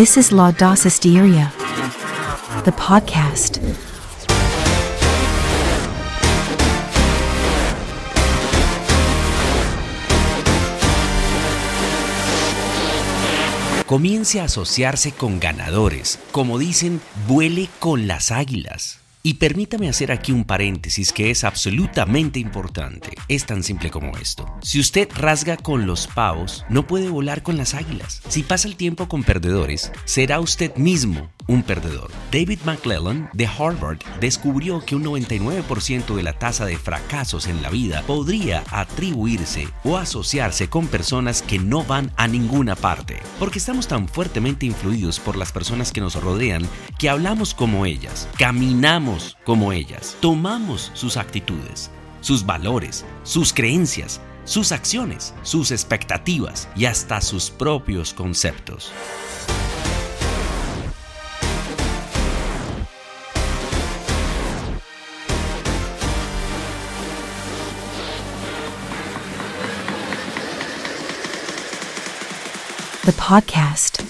This is Laudace Hysteria, the podcast. Comience a asociarse con ganadores. Como dicen, vuele con las águilas. Y permítame hacer aquí un paréntesis que es absolutamente importante. Es tan simple como esto. Si usted rasga con los pavos, no puede volar con las águilas. Si pasa el tiempo con perdedores, será usted mismo un perdedor. David McClellan de Harvard descubrió que un 99% de la tasa de fracasos en la vida podría atribuirse o asociarse con personas que no van a ninguna parte, porque estamos tan fuertemente influidos por las personas que nos rodean que hablamos como ellas, caminamos como ellas, tomamos sus actitudes, sus valores, sus creencias, sus acciones, sus expectativas y hasta sus propios conceptos. The podcast.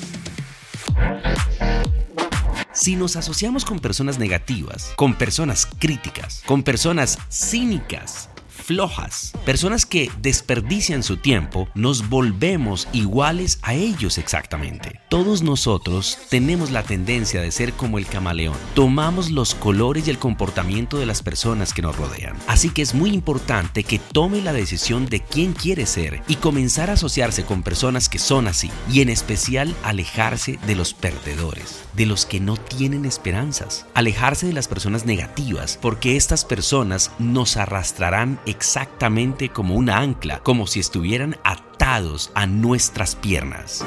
Si nos asociamos con personas negativas, con personas críticas, con personas cínicas, flojas, personas que desperdician su tiempo, nos volvemos iguales a ellos exactamente. Todos nosotros tenemos la tendencia de ser como el camaleón. Tomamos los colores y el comportamiento de las personas que nos rodean. Así que es muy importante que tome la decisión de quién quiere ser y comenzar a asociarse con personas que son así y en especial alejarse de los perdedores, de los que no tienen esperanzas, alejarse de las personas negativas porque estas personas nos arrastrarán exactamente como una ancla, como si estuvieran atados a nuestras piernas.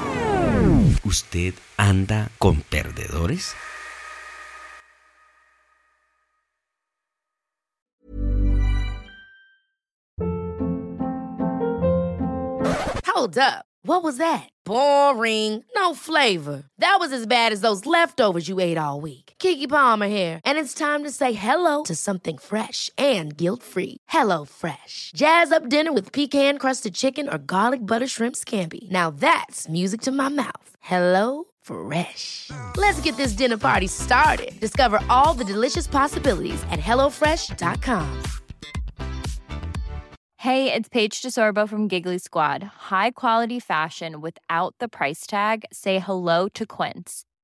¿Usted anda con perdedores? Hold up. What was that? Boring. No flavor. That was as bad as those leftovers you ate all week. Keke Palmer here, and it's time to say hello to something fresh and guilt-free. Hello Fresh. Jazz up dinner with pecan-crusted chicken or garlic butter shrimp scampi. Now that's music to my mouth. Hello Fresh. Let's get this dinner party started. Discover all the delicious possibilities at hellofresh.com. Hey, it's Paige DeSorbo from Giggly Squad. High quality fashion without the price tag. Say hello to Quince.